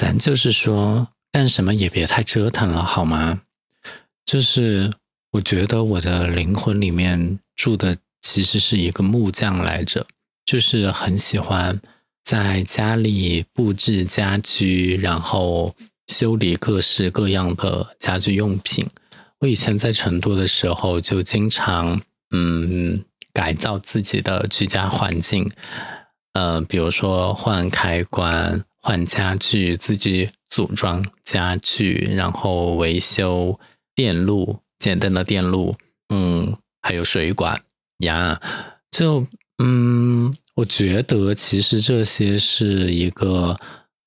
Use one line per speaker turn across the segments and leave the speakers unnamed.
咱就是说干什么也别太折腾了，好吗？就是我觉得我的灵魂里面住的其实是一个木匠来着，就是很喜欢在家里布置家居，然后修理各式各样的家居用品。我以前在成都的时候，就经常嗯改造自己的居家环境，呃，比如说换开关、换家具，自己组装家具，然后维修电路，简单的电路，嗯，还有水管呀，就嗯，我觉得其实这些是一个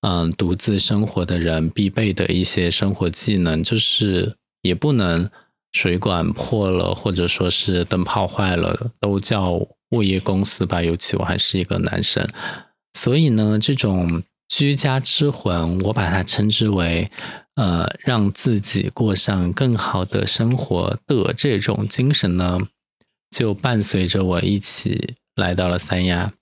嗯独自生活的人必备的一些生活技能，就是。也不能水管破了，或者说是灯泡坏了，都叫物业公司吧。尤其我还是一个男生，所以呢，这种居家之魂，我把它称之为呃，让自己过上更好的生活的这种精神呢，就伴随着我一起来到了三亚。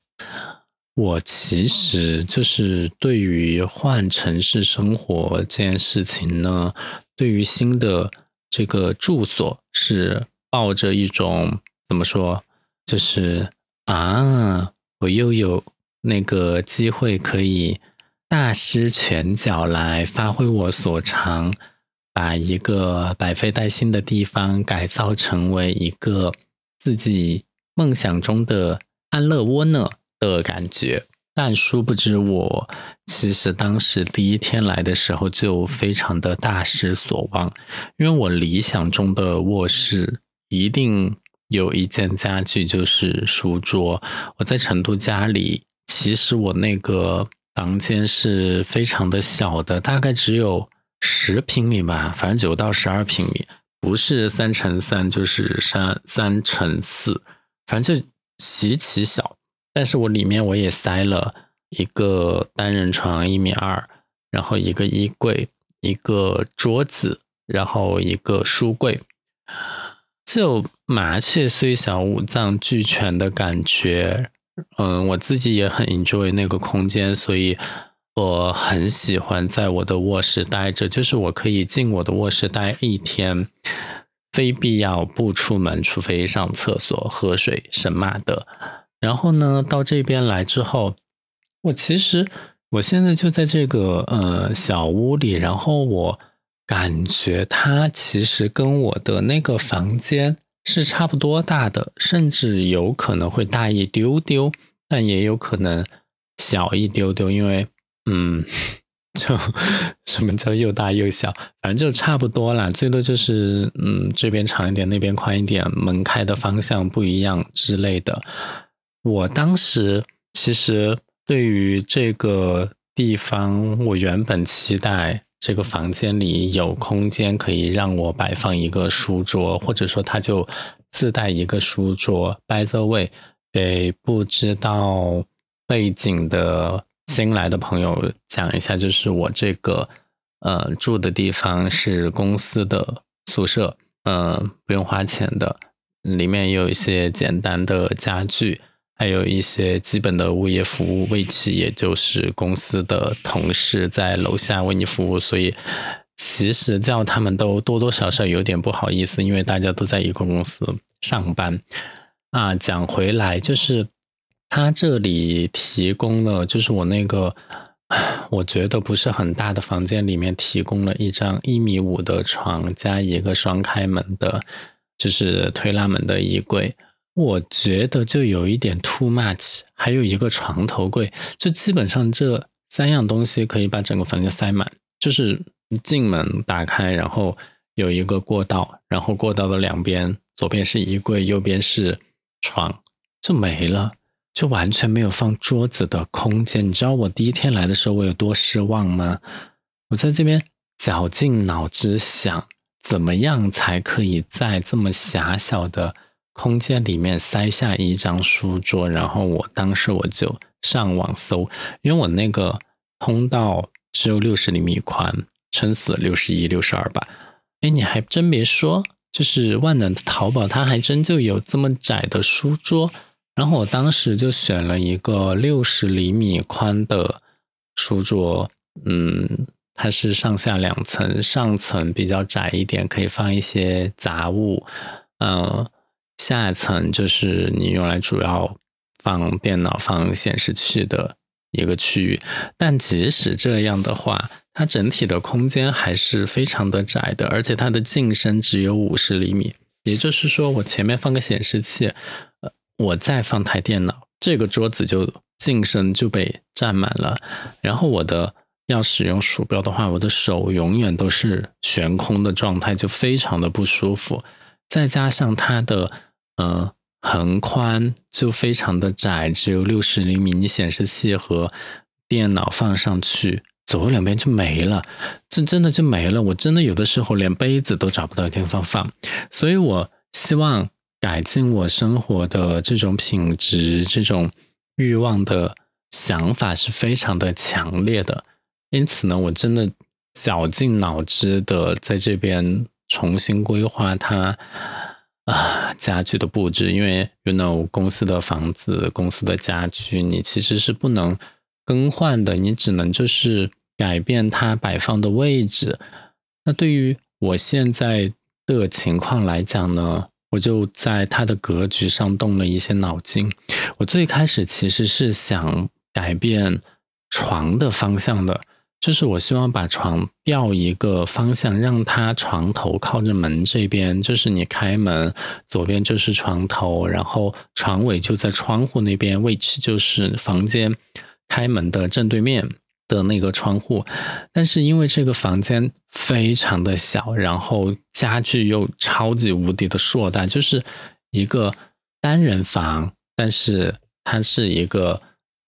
我其实就是对于换城市生活这件事情呢。对于新的这个住所是抱着一种怎么说，就是啊，我又有那个机会可以大施拳脚来发挥我所长，把一个百废待兴的地方改造成为一个自己梦想中的安乐窝呢的感觉。但殊不知，我其实当时第一天来的时候就非常的大失所望，因为我理想中的卧室一定有一件家具，就是书桌。我在成都家里，其实我那个房间是非常的小的，大概只有十平米吧，反正九到十二平米，不是三乘三就是三三乘四，反正就极其小。但是我里面我也塞了一个单人床一米二，然后一个衣柜，一个桌子，然后一个书柜，就麻雀虽小五脏俱全的感觉。嗯，我自己也很 enjoy 那个空间，所以我很喜欢在我的卧室待着，就是我可以进我的卧室待一天，非必要不出门，除非上厕所、喝水、什么的。然后呢，到这边来之后，我其实我现在就在这个呃小屋里，然后我感觉它其实跟我的那个房间是差不多大的，甚至有可能会大一丢丢，但也有可能小一丢丢，因为嗯，就什么叫又大又小，反正就差不多啦，最多就是嗯这边长一点，那边宽一点，门开的方向不一样之类的。我当时其实对于这个地方，我原本期待这个房间里有空间可以让我摆放一个书桌，或者说它就自带一个书桌。By the way，给不知道背景的新来的朋友讲一下，就是我这个呃住的地方是公司的宿舍，嗯，不用花钱的，里面有一些简单的家具。还有一些基本的物业服务，为其也就是公司的同事在楼下为你服务，所以其实叫他们都多多少少有点不好意思，因为大家都在一个公司上班啊。讲回来，就是他这里提供了，就是我那个我觉得不是很大的房间里面提供了一张一米五的床，加一个双开门的，就是推拉门的衣柜。我觉得就有一点 too much，还有一个床头柜，就基本上这三样东西可以把整个房间塞满。就是进门打开，然后有一个过道，然后过道的两边，左边是衣柜，右边是床，就没了，就完全没有放桌子的空间。你知道我第一天来的时候我有多失望吗？我在这边绞尽脑汁想，怎么样才可以在这么狭小的。空间里面塞下一张书桌，然后我当时我就上网搜，因为我那个通道只有六十厘米宽，撑死六十一、六十二吧。哎，你还真别说，就是万能的淘宝，它还真就有这么窄的书桌。然后我当时就选了一个六十厘米宽的书桌，嗯，它是上下两层，上层比较窄一点，可以放一些杂物，嗯，下层就是你用来主要放电脑、放显示器的一个区域。但即使这样的话，它整体的空间还是非常的窄的，而且它的进深只有五十厘米。也就是说，我前面放个显示器，呃，我再放台电脑，这个桌子就进深就被占满了。然后我的要使用鼠标的话，我的手永远都是悬空的状态，就非常的不舒服。再加上它的呃横宽就非常的窄，只有六十厘米，你显示器和电脑放上去。左右两边就没了，这真的就没了。我真的有的时候连杯子都找不到地方放，所以我希望改进我生活的这种品质、这种欲望的想法是非常的强烈的。因此呢，我真的绞尽脑汁的在这边重新规划它啊家具的布置，因为 you know 公司的房子、公司的家具，你其实是不能更换的，你只能就是。改变它摆放的位置，那对于我现在的情况来讲呢，我就在它的格局上动了一些脑筋。我最开始其实是想改变床的方向的，就是我希望把床调一个方向，让它床头靠着门这边，就是你开门左边就是床头，然后床尾就在窗户那边，位置就是房间开门的正对面。的那个窗户，但是因为这个房间非常的小，然后家具又超级无敌的硕大，就是一个单人房，但是它是一个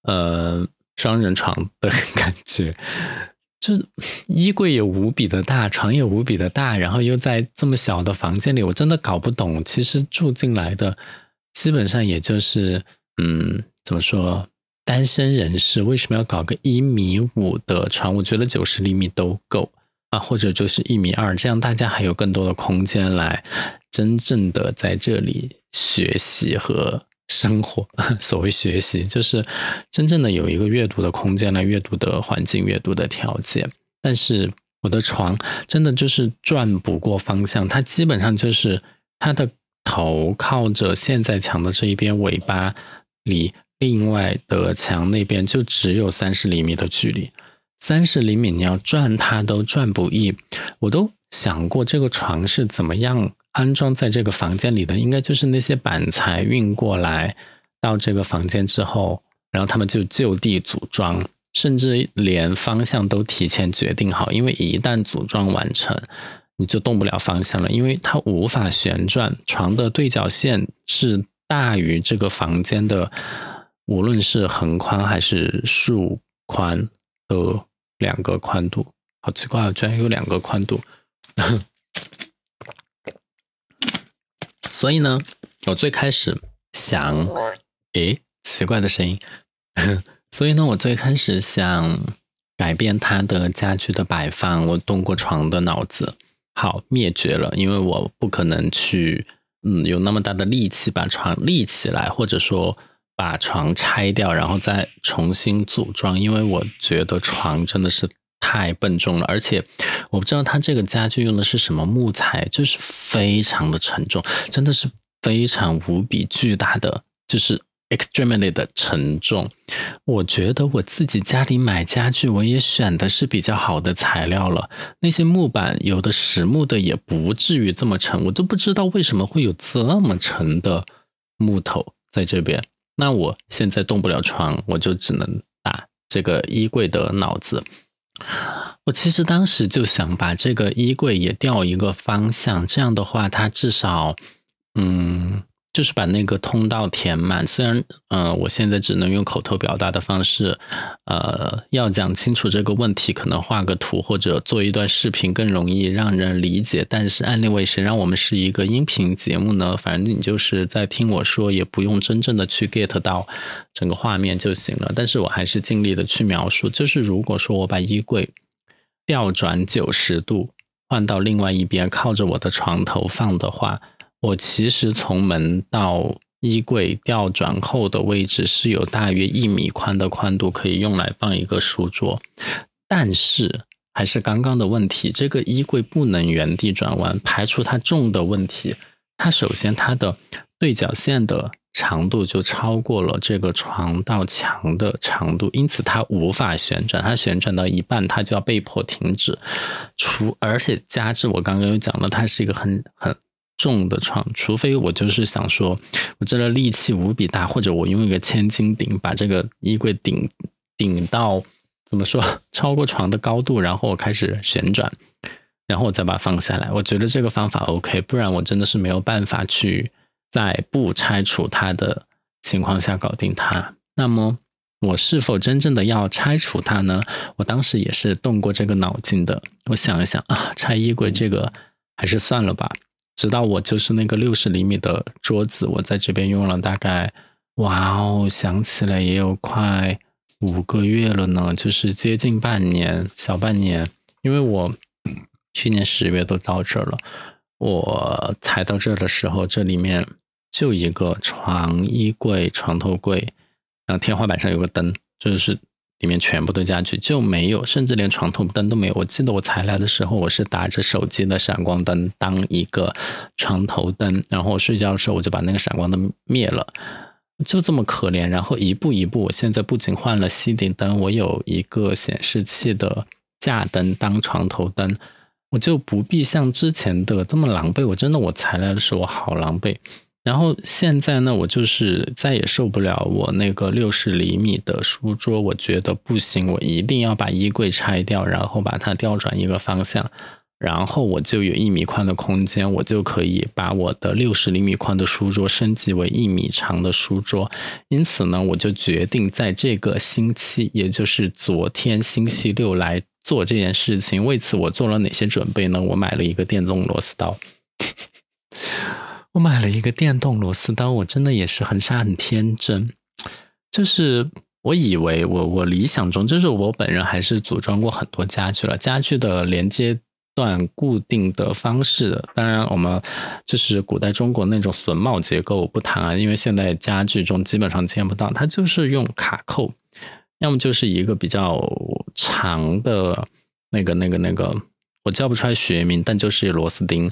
呃双人床的感觉，就衣柜也无比的大，床也无比的大，然后又在这么小的房间里，我真的搞不懂，其实住进来的基本上也就是嗯，怎么说？单身人士为什么要搞个一米五的床？我觉得九十厘米都够啊，或者就是一米二，这样大家还有更多的空间来真正的在这里学习和生活。所谓学习，就是真正的有一个阅读的空间来阅读的环境、阅读的条件。但是我的床真的就是转不过方向，它基本上就是它的头靠着现在墙的这一边，尾巴离。另外的墙那边就只有三十厘米的距离，三十厘米你要转它都转不易。我都想过这个床是怎么样安装在这个房间里的，应该就是那些板材运过来到这个房间之后，然后他们就就地组装，甚至连方向都提前决定好，因为一旦组装完成，你就动不了方向了，因为它无法旋转。床的对角线是大于这个房间的。无论是横宽还是竖宽的两个宽度，好奇怪啊！居然有两个宽度。所以呢，我最开始想，诶，奇怪的声音。所以呢，我最开始想改变它的家具的摆放。我动过床的脑子，好灭绝了，因为我不可能去，嗯，有那么大的力气把床立起来，或者说。把床拆掉，然后再重新组装，因为我觉得床真的是太笨重了，而且我不知道它这个家具用的是什么木材，就是非常的沉重，真的是非常无比巨大的，就是 extremely 的沉重。我觉得我自己家里买家具，我也选的是比较好的材料了，那些木板有的实木的也不至于这么沉，我都不知道为什么会有这么沉的木头在这边。那我现在动不了床，我就只能打这个衣柜的脑子。我其实当时就想把这个衣柜也调一个方向，这样的话，它至少，嗯。就是把那个通道填满。虽然，呃，我现在只能用口头表达的方式，呃，要讲清楚这个问题，可能画个图或者做一段视频更容易让人理解。但是，案例为谁让我们是一个音频节目呢？反正你就是在听我说，也不用真正的去 get 到整个画面就行了。但是我还是尽力的去描述。就是如果说我把衣柜调转九十度，换到另外一边，靠着我的床头放的话。我其实从门到衣柜调转后的位置是有大约一米宽的宽度，可以用来放一个书桌。但是还是刚刚的问题，这个衣柜不能原地转弯，排除它重的问题。它首先它的对角线的长度就超过了这个床到墙的长度，因此它无法旋转。它旋转到一半，它就要被迫停止。除而且加之我刚刚有讲了，它是一个很很重的床，除非我就是想说，我这个力气无比大，或者我用一个千斤顶把这个衣柜顶顶到怎么说超过床的高度，然后我开始旋转。然后我再把它放下来，我觉得这个方法 OK，不然我真的是没有办法去在不拆除它的情况下搞定它。那么我是否真正的要拆除它呢？我当时也是动过这个脑筋的。我想一想啊，拆衣柜这个还是算了吧。直到我就是那个六十厘米的桌子，我在这边用了大概，哇哦，想起来也有快五个月了呢，就是接近半年，小半年，因为我。去年十月都到这了，我才到这的时候，这里面就一个床、衣柜、床头柜，然后天花板上有个灯，就是里面全部的家具就没有，甚至连床头灯都没有。我记得我才来的时候，我是打着手机的闪光灯当一个床头灯，然后我睡觉的时候我就把那个闪光灯灭了，就这么可怜。然后一步一步，我现在不仅换了吸顶灯，我有一个显示器的架灯当床头灯。我就不必像之前的这么狼狈，我真的我才来的时候我好狼狈，然后现在呢，我就是再也受不了我那个六十厘米的书桌，我觉得不行，我一定要把衣柜拆掉，然后把它调转一个方向，然后我就有一米宽的空间，我就可以把我的六十厘米宽的书桌升级为一米长的书桌。因此呢，我就决定在这个星期，也就是昨天星期六来。做这件事情，为此我做了哪些准备呢？我买了一个电动螺丝刀，我买了一个电动螺丝刀，我真的也是很傻很天真，就是我以为我我理想中，就是我本人还是组装过很多家具了，家具的连接段固定的方式，当然我们就是古代中国那种榫卯结构我不谈啊，因为现在家具中基本上见不到，它就是用卡扣。要么就是一个比较长的那个、那个、那个，我叫不出来学名，但就是螺丝钉，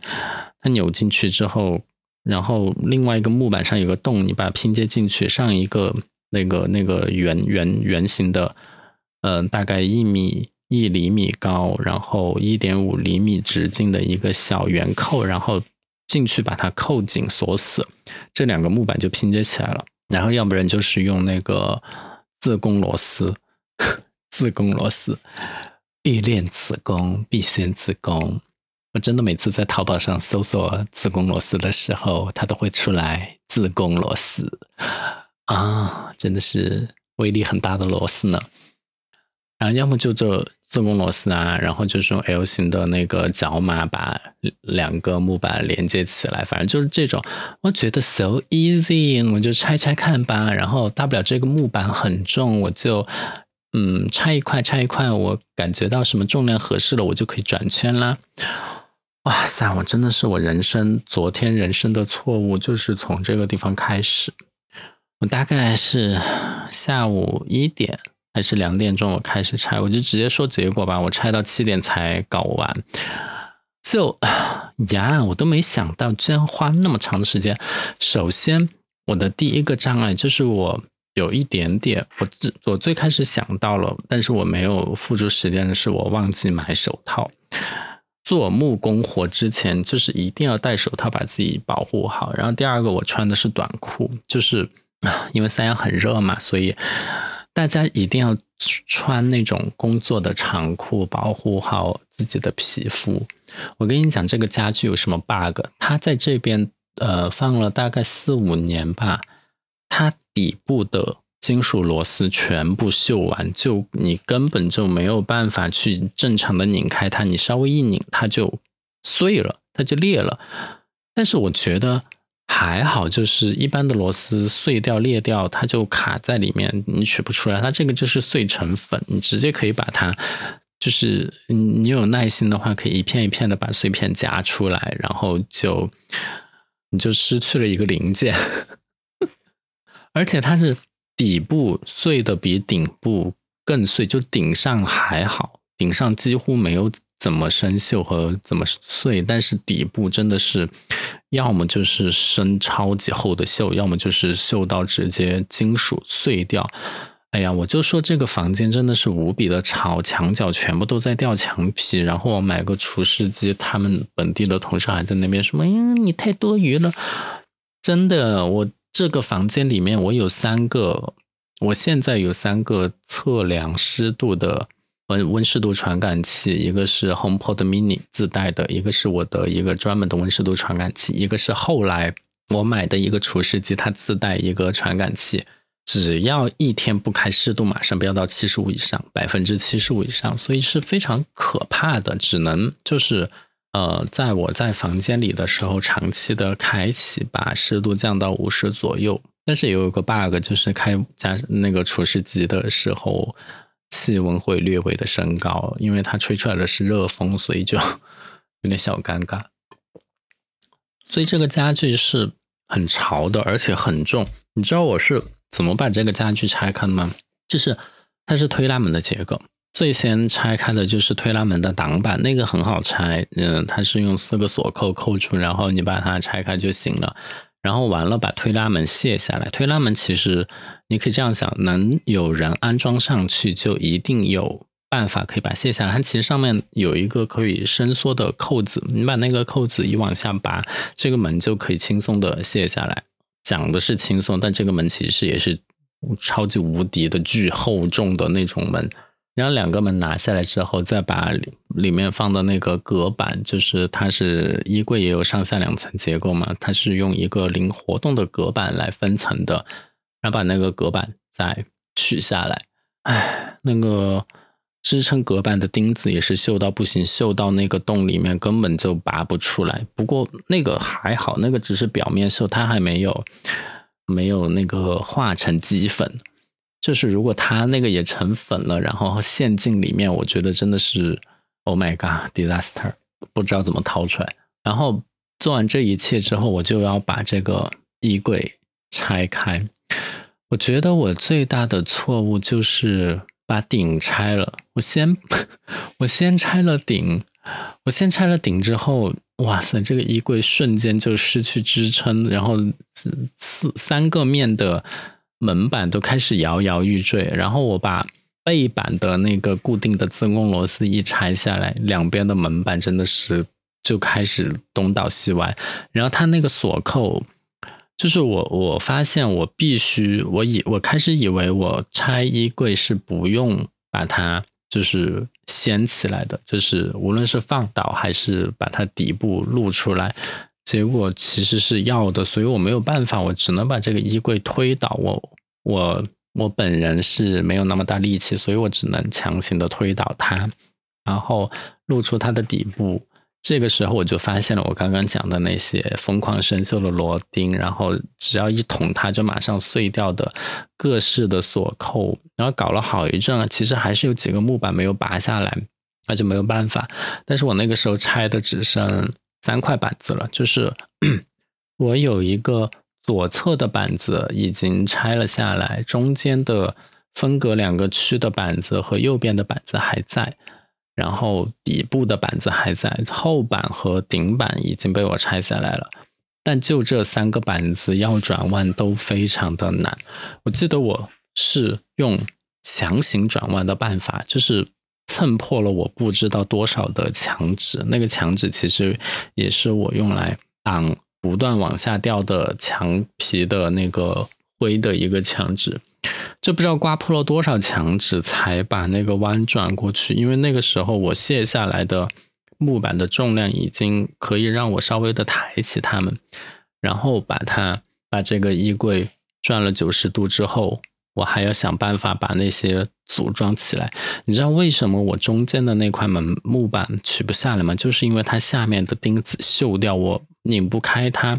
它扭进去之后，然后另外一个木板上有个洞，你把它拼接进去，上一个那个、那个圆圆圆形的，呃，大概一米一厘米高，然后一点五厘米直径的一个小圆扣，然后进去把它扣紧锁死，这两个木板就拼接起来了。然后要不然就是用那个。自宫螺丝，自宫螺丝，欲练此功，必先自宫。我真的每次在淘宝上搜索自宫螺丝的时候，它都会出来自宫螺丝啊，真的是威力很大的螺丝呢。然后要么就做自宫螺丝啊，然后就是用 L 型的那个角码把两个木板连接起来，反正就是这种。我觉得 so easy，我就拆拆看吧。然后大不了这个木板很重，我就嗯拆一块拆一块，我感觉到什么重量合适了，我就可以转圈啦。哇塞，我真的是我人生昨天人生的错误，就是从这个地方开始。我大概是下午一点。还是两点钟我开始拆，我就直接说结果吧。我拆到七点才搞完，就呀，我都没想到居然花那么长的时间。首先，我的第一个障碍就是我有一点点，我最我最开始想到了，但是我没有付出时间的是我忘记买手套。做木工活之前，就是一定要戴手套把自己保护好。然后第二个，我穿的是短裤，就是 因为三亚很热嘛，所以。大家一定要穿那种工作的长裤，保护好自己的皮肤。我跟你讲，这个家具有什么 bug？它在这边呃放了大概四五年吧，它底部的金属螺丝全部锈完，就你根本就没有办法去正常的拧开它，你稍微一拧它就碎了，它就裂了。但是我觉得。还好，就是一般的螺丝碎掉裂掉，它就卡在里面，你取不出来。它这个就是碎成粉，你直接可以把它，就是你有耐心的话，可以一片一片的把碎片夹出来，然后就你就失去了一个零件。而且它是底部碎的比顶部更碎，就顶上还好。顶上几乎没有怎么生锈和怎么碎，但是底部真的是要么就是生超级厚的锈，要么就是锈到直接金属碎掉。哎呀，我就说这个房间真的是无比的吵，墙角全部都在掉墙皮。然后我买个除湿机，他们本地的同事还在那边说：“嗯，你太多余了。”真的，我这个房间里面我有三个，我现在有三个测量湿度的温温湿度传感器，一个是 HomePod Mini 自带的，一个是我的一个专门的温湿度传感器，一个是后来我买的一个除湿机，它自带一个传感器。只要一天不开，湿度马上飙到七十五以上，百分之七十五以上，所以是非常可怕的。只能就是呃，在我在房间里的时候，长期的开启，把湿度降到五十左右。但是也有一个 bug，就是开加那个除湿机的时候，气温会略微的升高，因为它吹出来的是热风，所以就 有点小尴尬。所以这个家具是很潮的，而且很重。你知道我是。怎么把这个家具拆开的吗？就是它是推拉门的结构，最先拆开的就是推拉门的挡板，那个很好拆，嗯，它是用四个锁扣扣住，然后你把它拆开就行了。然后完了把推拉门卸下来，推拉门其实你可以这样想，能有人安装上去，就一定有办法可以把卸下来。它其实上面有一个可以伸缩的扣子，你把那个扣子一往下拔，这个门就可以轻松的卸下来。讲的是轻松，但这个门其实也是超级无敌的巨厚重的那种门。然后两个门拿下来之后，再把里面放的那个隔板，就是它是衣柜也有上下两层结构嘛，它是用一个灵活动的隔板来分层的，然后把那个隔板再取下来。唉，那个。支撑隔板的钉子也是锈到不行，锈到那个洞里面根本就拔不出来。不过那个还好，那个只是表面锈，它还没有没有那个化成麂粉。就是如果它那个也成粉了，然后陷进里面，我觉得真的是 Oh my God disaster，不知道怎么掏出来。然后做完这一切之后，我就要把这个衣柜拆开。我觉得我最大的错误就是。把顶拆了，我先 我先拆了顶，我先拆了顶之后，哇塞，这个衣柜瞬间就失去支撑，然后四三个面的门板都开始摇摇欲坠，然后我把背板的那个固定的自攻螺丝一拆下来，两边的门板真的是就开始东倒西歪，然后它那个锁扣。就是我，我发现我必须，我以我开始以为我拆衣柜是不用把它就是掀起来的，就是无论是放倒还是把它底部露出来，结果其实是要的，所以我没有办法，我只能把这个衣柜推倒。我我我本人是没有那么大力气，所以我只能强行的推倒它，然后露出它的底部。这个时候我就发现了我刚刚讲的那些疯狂生锈的螺钉，然后只要一捅它就马上碎掉的各式的锁扣，然后搞了好一阵，其实还是有几个木板没有拔下来，那就没有办法。但是我那个时候拆的只剩三块板子了，就是 我有一个左侧的板子已经拆了下来，中间的分隔两个区的板子和右边的板子还在。然后底部的板子还在，后板和顶板已经被我拆下来了，但就这三个板子要转弯都非常的难。我记得我是用强行转弯的办法，就是蹭破了我不知道多少的墙纸，那个墙纸其实也是我用来挡不断往下掉的墙皮的那个灰的一个墙纸。就不知道刮破了多少墙纸才把那个弯转过去，因为那个时候我卸下来的木板的重量已经可以让我稍微的抬起它们，然后把它把这个衣柜转了九十度之后，我还要想办法把那些组装起来。你知道为什么我中间的那块门木板取不下来吗？就是因为它下面的钉子锈掉，我拧不开它。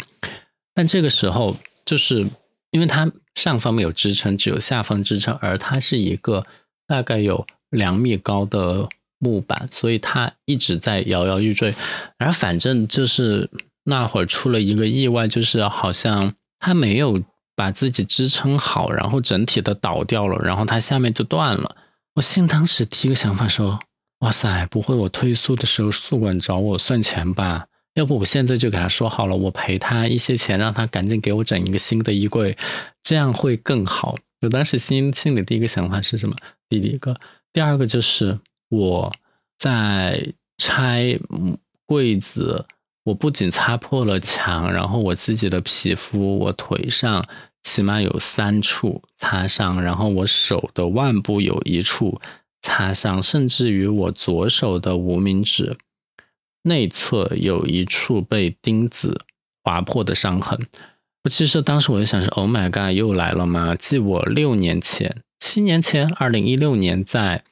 但这个时候就是因为它。上方没有支撑，只有下方支撑，而它是一个大概有两米高的木板，所以它一直在摇摇欲坠。然后反正就是那会儿出了一个意外，就是好像它没有把自己支撑好，然后整体的倒掉了，然后它下面就断了。我心当时第一个想法说哇塞，不会我退宿的时候宿管找我算钱吧？要不我现在就给他说好了，我赔他一些钱，让他赶紧给我整一个新的衣柜，这样会更好。我当时心心里第一个想法是什么？第一个，第二个就是我在拆柜子，我不仅擦破了墙，然后我自己的皮肤，我腿上起码有三处擦伤，然后我手的腕部有一处。擦伤，甚至于我左手的无名指内侧有一处被钉子划破的伤痕。我其实当时我就想说：“Oh my god，又来了吗？”记我六年前、七年前，二零一六年在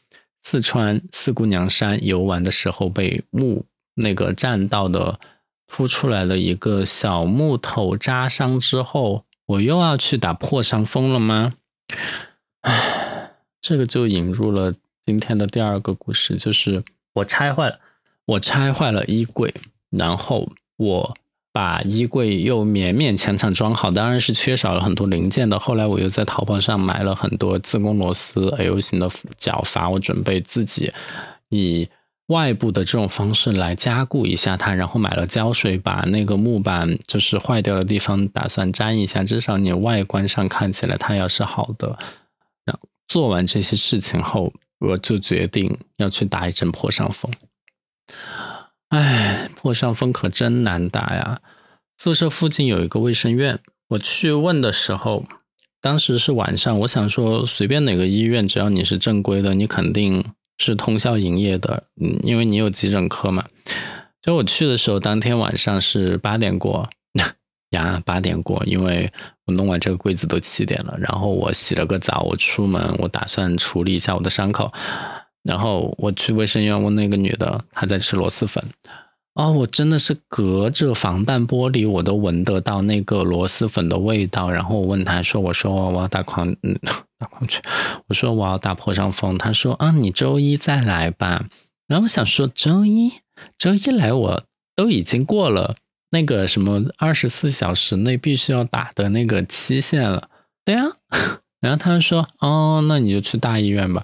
四川四姑娘山游玩的时候，被木那个栈道的凸出来了一个小木头扎伤之后，我又要去打破伤风了吗？唉，这个就引入了。今天的第二个故事就是我拆坏了，我拆坏了衣柜，然后我把衣柜又勉勉强强装好，当然是缺少了很多零件的。后来我又在淘宝上买了很多自攻螺丝 L 型的脚阀，我准备自己以外部的这种方式来加固一下它，然后买了胶水，把那个木板就是坏掉的地方打算粘一下，至少你外观上看起来它要是好的。做完这些事情后。我就决定要去打一针破伤风。哎，破伤风可真难打呀！宿舍附近有一个卫生院，我去问的时候，当时是晚上。我想说，随便哪个医院，只要你是正规的，你肯定是通宵营业的，嗯，因为你有急诊科嘛。就我去的时候，当天晚上是八点过。呀，八点过，因为我弄完这个柜子都七点了。然后我洗了个澡，我出门，我打算处理一下我的伤口。然后我去卫生院问那个女的，她在吃螺蛳粉。哦，我真的是隔着防弹玻璃，我都闻得到那个螺蛳粉的味道。然后我问他说：“我说我要打狂，嗯，打狂犬。我说我要打破伤风。”他说：“啊，你周一再来吧。”然后我想说，周一，周一来我都已经过了。那个什么二十四小时内必须要打的那个期限了，对呀。然后他说：“哦，那你就去大医院吧。”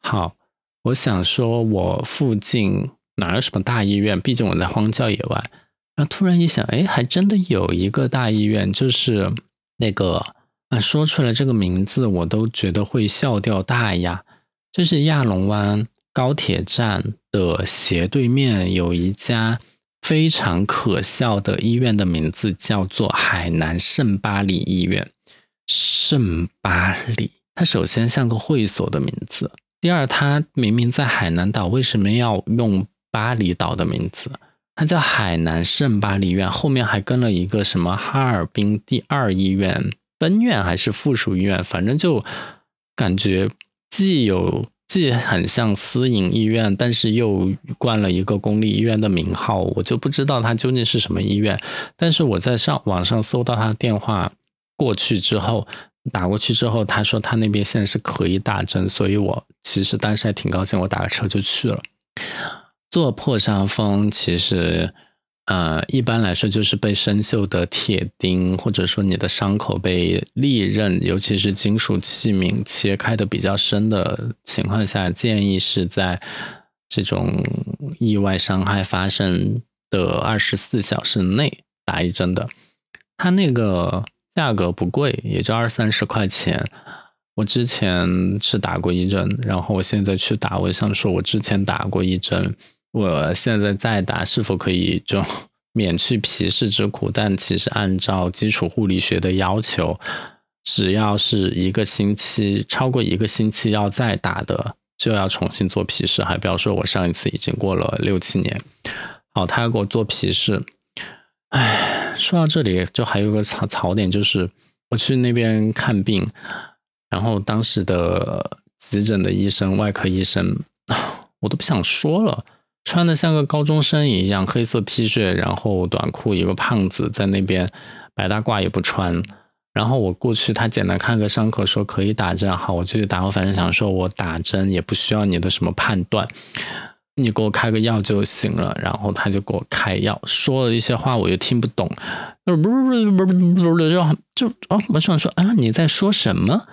好，我想说，我附近哪有什么大医院？毕竟我在荒郊野外。然后突然一想，哎，还真的有一个大医院，就是那个啊，说出来这个名字我都觉得会笑掉大牙。就是亚龙湾高铁站的斜对面有一家。非常可笑的医院的名字叫做海南圣巴里医院。圣巴里，它首先像个会所的名字。第二，它明明在海南岛，为什么要用巴厘岛的名字？它叫海南圣巴里院，后面还跟了一个什么哈尔滨第二医院分院还是附属医院，反正就感觉既有。既很像私营医院，但是又冠了一个公立医院的名号，我就不知道它究竟是什么医院。但是我在上网上搜到他的电话，过去之后打过去之后，他说他那边现在是可以打针，所以我其实当时还挺高兴，我打个车就去了。做破伤风其实。呃，一般来说就是被生锈的铁钉，或者说你的伤口被利刃，尤其是金属器皿切开的比较深的情况下，建议是在这种意外伤害发生的二十四小时内打一针的。它那个价格不贵，也就二三十块钱。我之前是打过一针，然后我现在去打，我想说我之前打过一针。我现在再打是否可以就 免去皮试之苦？但其实按照基础护理学的要求，只要是一个星期超过一个星期要再打的，就要重新做皮试。还不要说我上一次已经过了六七年。好，他要给我做皮试。唉，说到这里就还有个槽槽点，就是我去那边看病，然后当时的急诊的医生、外科医生，我都不想说了。穿的像个高中生一样，黑色 T 恤，然后短裤，一个胖子在那边白大褂也不穿。然后我过去，他简单看个伤口，说可以打针。好，我就去打。我反正想说，我打针也不需要你的什么判断，你给我开个药就行了。然后他就给我开药，说了一些话我又听不懂，不不不不不不就就哦，我想说啊，你在说什么？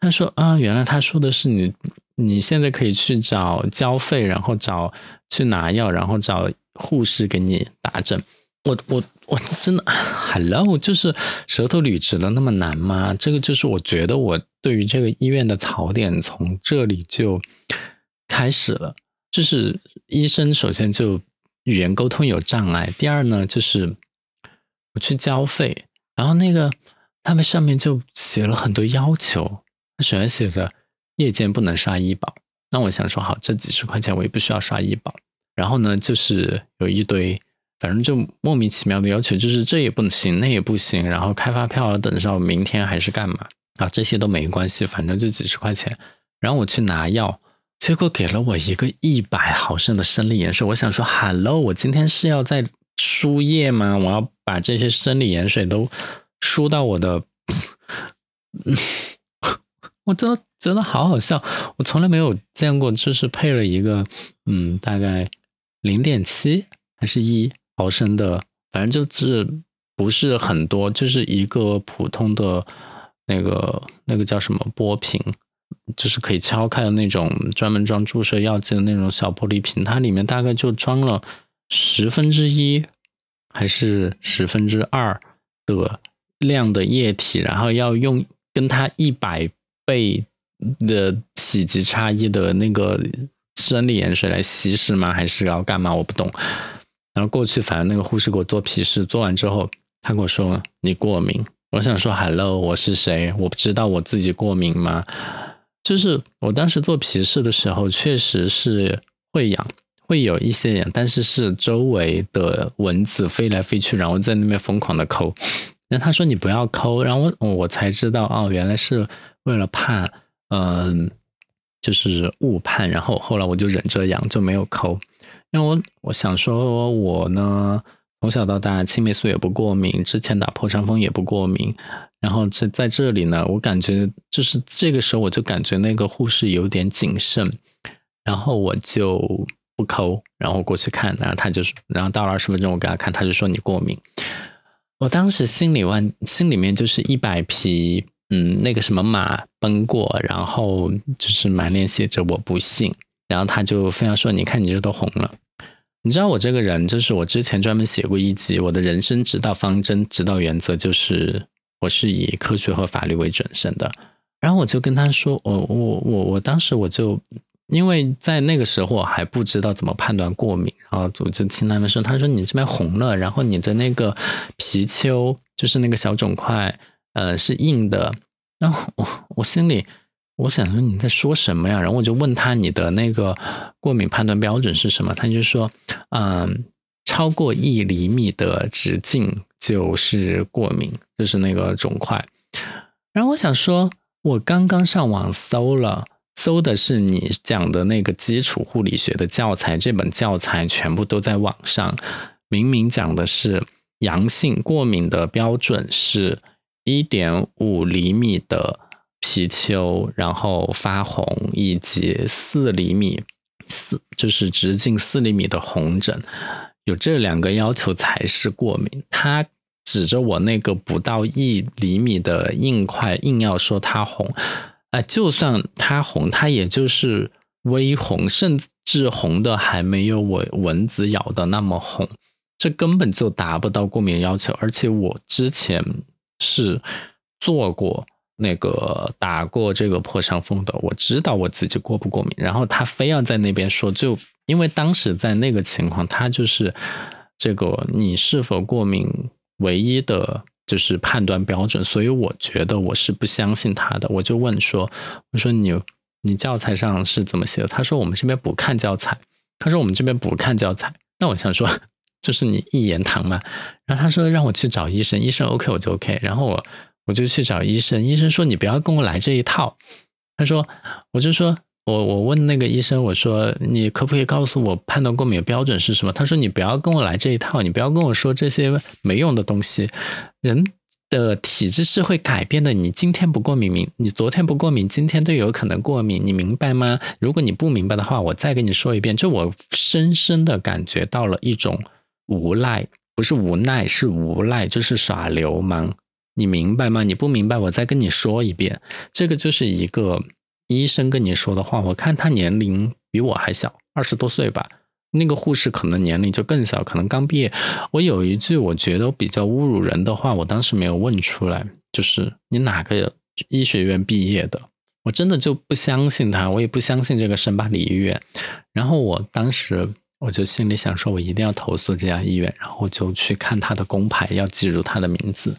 他说啊，原来他说的是你。你现在可以去找交费，然后找去拿药，然后找护士给你打针。我我我真的，hello，就是舌头捋直了那么难吗？这个就是我觉得我对于这个医院的槽点从这里就开始了，就是医生首先就语言沟通有障碍，第二呢就是我去交费，然后那个他们上面就写了很多要求，首先写着夜间不能刷医保，那我想说好，这几十块钱我也不需要刷医保，然后呢就是有一堆。反正就莫名其妙的要求，就是这也不行，那也不行，然后开发票等到明天还是干嘛啊？这些都没关系，反正就几十块钱。然后我去拿药，结果给了我一个一百毫升的生理盐水。我想说，Hello，我今天是要在输液吗？我要把这些生理盐水都输到我的，我真的真的好好笑。我从来没有见过，就是配了一个，嗯，大概零点七还是一。毫升的，反正就是不是很多，就是一个普通的那个那个叫什么波瓶，就是可以敲开的那种专门装注射药剂的那种小玻璃瓶，它里面大概就装了十分之一还是十分之二的量的液体，然后要用跟它一百倍的体积差异的那个生理盐水来稀释吗？还是要干嘛？我不懂。然后过去，反正那个护士给我做皮试，做完之后，他跟我说你过敏。我想说，Hello，我是谁？我不知道我自己过敏吗？就是我当时做皮试的时候，确实是会痒，会有一些痒，但是是周围的蚊子飞来飞去，然后在那边疯狂的抠。然后他说你不要抠，然后我我才知道哦，原来是为了怕，嗯，就是误判。然后后来我就忍着痒，就没有抠。因为我我想说，我呢从小到大青霉素也不过敏，之前打破伤风也不过敏，然后这在这里呢，我感觉就是这个时候我就感觉那个护士有点谨慎，然后我就不抠，然后过去看，然后他就是然后到了二十分钟我给他看，他就说你过敏，我当时心里万心里面就是一百匹嗯那个什么马奔过，然后就是满脸写着我不信。然后他就非要说：“你看，你这都红了。你知道我这个人，就是我之前专门写过一集，我的人生指导方针、指导原则就是我是以科学和法律为准绳的。然后我就跟他说：，我我我我当时我就因为在那个时候我还不知道怎么判断过敏，然后我就听他们说，他说你这边红了，然后你的那个皮丘就是那个小肿块，呃，是硬的。然后我我心里。”我想说你在说什么呀？然后我就问他你的那个过敏判断标准是什么？他就说，嗯，超过一厘米的直径就是过敏，就是那个肿块。然后我想说，我刚刚上网搜了，搜的是你讲的那个基础护理学的教材，这本教材全部都在网上，明明讲的是阳性过敏的标准是一点五厘米的。皮丘，然后发红，以及四厘米四就是直径四厘米的红疹，有这两个要求才是过敏。他指着我那个不到一厘米的硬块，硬要说它红，哎，就算它红，它也就是微红，甚至红的还没有我蚊子咬的那么红，这根本就达不到过敏要求。而且我之前是做过。那个打过这个破伤风的，我知道我自己过不过敏。然后他非要在那边说，就因为当时在那个情况，他就是这个你是否过敏唯一的就是判断标准，所以我觉得我是不相信他的。我就问说，我说你你教材上是怎么写的？他说我们这边不看教材。他说我们这边不看教材。那我想说，就是你一言堂嘛。然后他说让我去找医生，医生 OK 我就 OK。然后我。我就去找医生，医生说你不要跟我来这一套。他说，我就说我我问那个医生，我说你可不可以告诉我判断过敏的标准是什么？他说你不要跟我来这一套，你不要跟我说这些没用的东西。人的体质是会改变的，你今天不过敏，明你昨天不过敏，今天都有可能过敏，你明白吗？如果你不明白的话，我再跟你说一遍。就我深深的感觉到了一种无赖，不是无奈，是无赖，就是耍流氓。你明白吗？你不明白，我再跟你说一遍。这个就是一个医生跟你说的话，我看他年龄比我还小，二十多岁吧。那个护士可能年龄就更小，可能刚毕业。我有一句我觉得比较侮辱人的话，我当时没有问出来，就是你哪个医学院毕业的？我真的就不相信他，我也不相信这个圣巴里医院。然后我当时我就心里想说，我一定要投诉这家医院，然后就去看他的工牌，要记住他的名字。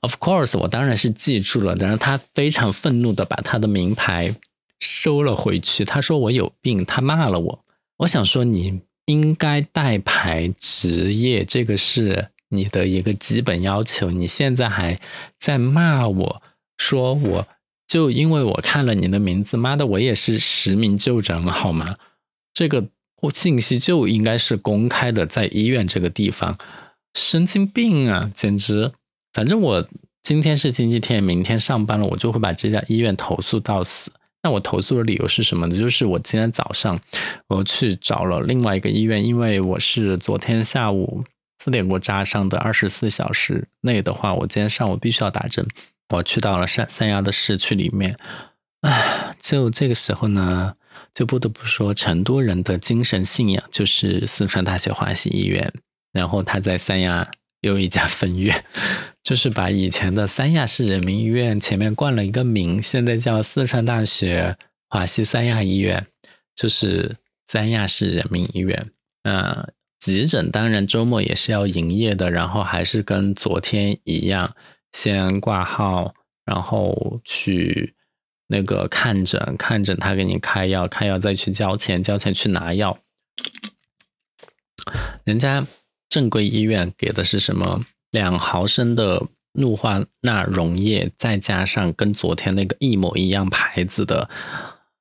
Of course，我当然是记住了，但是他非常愤怒的把他的名牌收了回去。他说我有病，他骂了我。我想说你。应该带牌执业，这个是你的一个基本要求。你现在还在骂我说，我就因为我看了你的名字，妈的，我也是实名就诊了，好吗？这个信息就应该是公开的，在医院这个地方，神经病啊，简直！反正我今天是星期天，明天上班了，我就会把这家医院投诉到死。那我投诉的理由是什么呢？就是我今天早上我去找了另外一个医院，因为我是昨天下午四点过扎上的，二十四小时内的话，我今天上午必须要打针。我去到了三三亚的市区里面，唉，就这个时候呢，就不得不说，成都人的精神信仰就是四川大学华西医院，然后他在三亚有一家分院。就是把以前的三亚市人民医院前面冠了一个名，现在叫四川大学华西三亚医院，就是三亚市人民医院。嗯，急诊当然周末也是要营业的，然后还是跟昨天一样，先挂号，然后去那个看诊，看诊他给你开药，开药再去交钱，交钱去拿药。人家正规医院给的是什么？两毫升的氯化钠溶液，再加上跟昨天那个一模一样牌子的，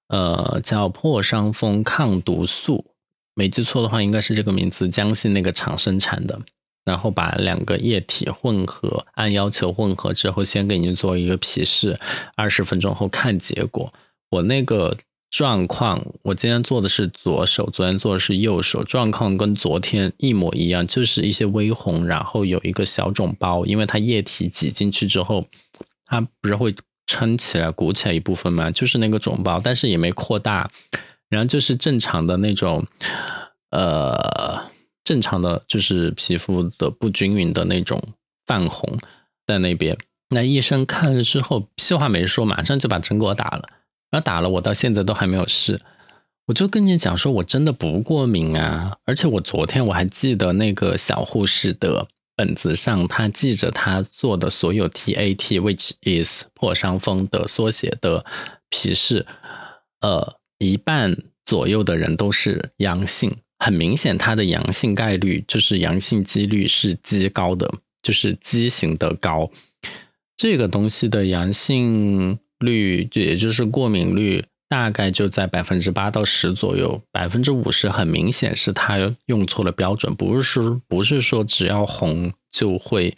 呃，叫破伤风抗毒素，没记错的话，应该是这个名字，江西那个厂生产的。然后把两个液体混合，按要求混合之后，先给你做一个皮试，二十分钟后看结果。我那个。状况，我今天做的是左手，昨天做的是右手，状况跟昨天一模一样，就是一些微红，然后有一个小肿包，因为它液体挤进去之后，它不是会撑起来、鼓起来一部分吗？就是那个肿包，但是也没扩大，然后就是正常的那种，呃，正常的就是皮肤的不均匀的那种泛红在那边。那医生看了之后，屁话没说，马上就把针给我打了。然后打了，我到现在都还没有事。我就跟你讲说，我真的不过敏啊！而且我昨天我还记得那个小护士的本子上，他记着他做的所有 TAT，which is 破伤风的缩写的皮试，呃，一半左右的人都是阳性，很明显它的阳性概率就是阳性几率是极高的，就是畸形的高。这个东西的阳性。率就也就是过敏率大概就在百分之八到十左右，百分之五十很明显是他用错了标准，不是说不是说只要红就会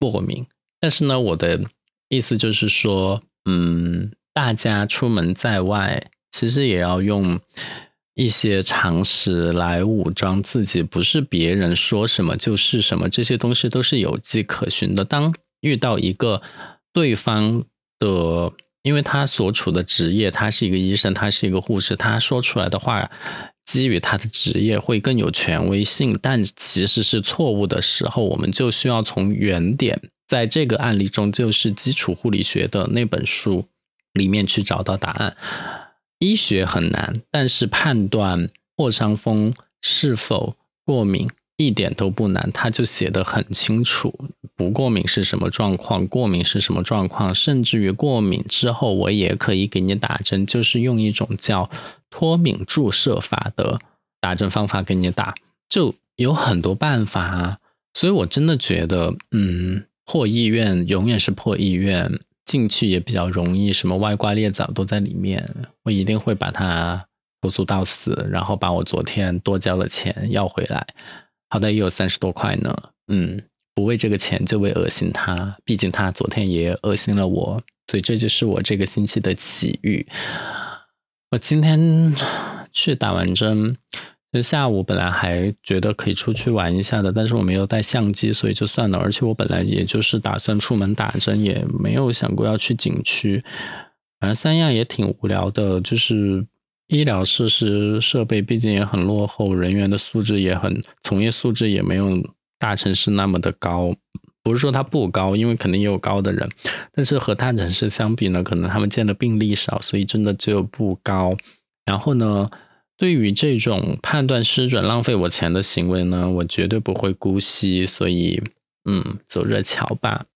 过敏。但是呢，我的意思就是说，嗯，大家出门在外，其实也要用一些常识来武装自己，不是别人说什么就是什么，这些东西都是有迹可循的。当遇到一个对方的。因为他所处的职业，他是一个医生，他是一个护士，他说出来的话，基于他的职业会更有权威性，但其实是错误的时候，我们就需要从原点，在这个案例中，就是基础护理学的那本书里面去找到答案。医学很难，但是判断破伤风是否过敏。一点都不难，他就写的很清楚，不过敏是什么状况，过敏是什么状况，甚至于过敏之后，我也可以给你打针，就是用一种叫脱敏注射法的打针方法给你打，就有很多办法啊。所以我真的觉得，嗯，破医院永远是破医院，进去也比较容易，什么歪瓜裂枣都在里面，我一定会把它投诉到死，然后把我昨天多交的钱要回来。好歹也有三十多块呢，嗯，不为这个钱就为恶心他，毕竟他昨天也恶心了我，所以这就是我这个星期的奇遇。我今天去打完针，就下午本来还觉得可以出去玩一下的，但是我没有带相机，所以就算了。而且我本来也就是打算出门打针，也没有想过要去景区。反正三亚也挺无聊的，就是医疗设施设备毕竟也很落后，人员的素质也很，从业素质也没有大城市那么的高。不是说它不高，因为肯定也有高的人，但是和大城市相比呢，可能他们见的病例少，所以真的就不高。然后呢，对于这种判断失准、浪费我钱的行为呢，我绝对不会姑息。所以，嗯，走着瞧吧。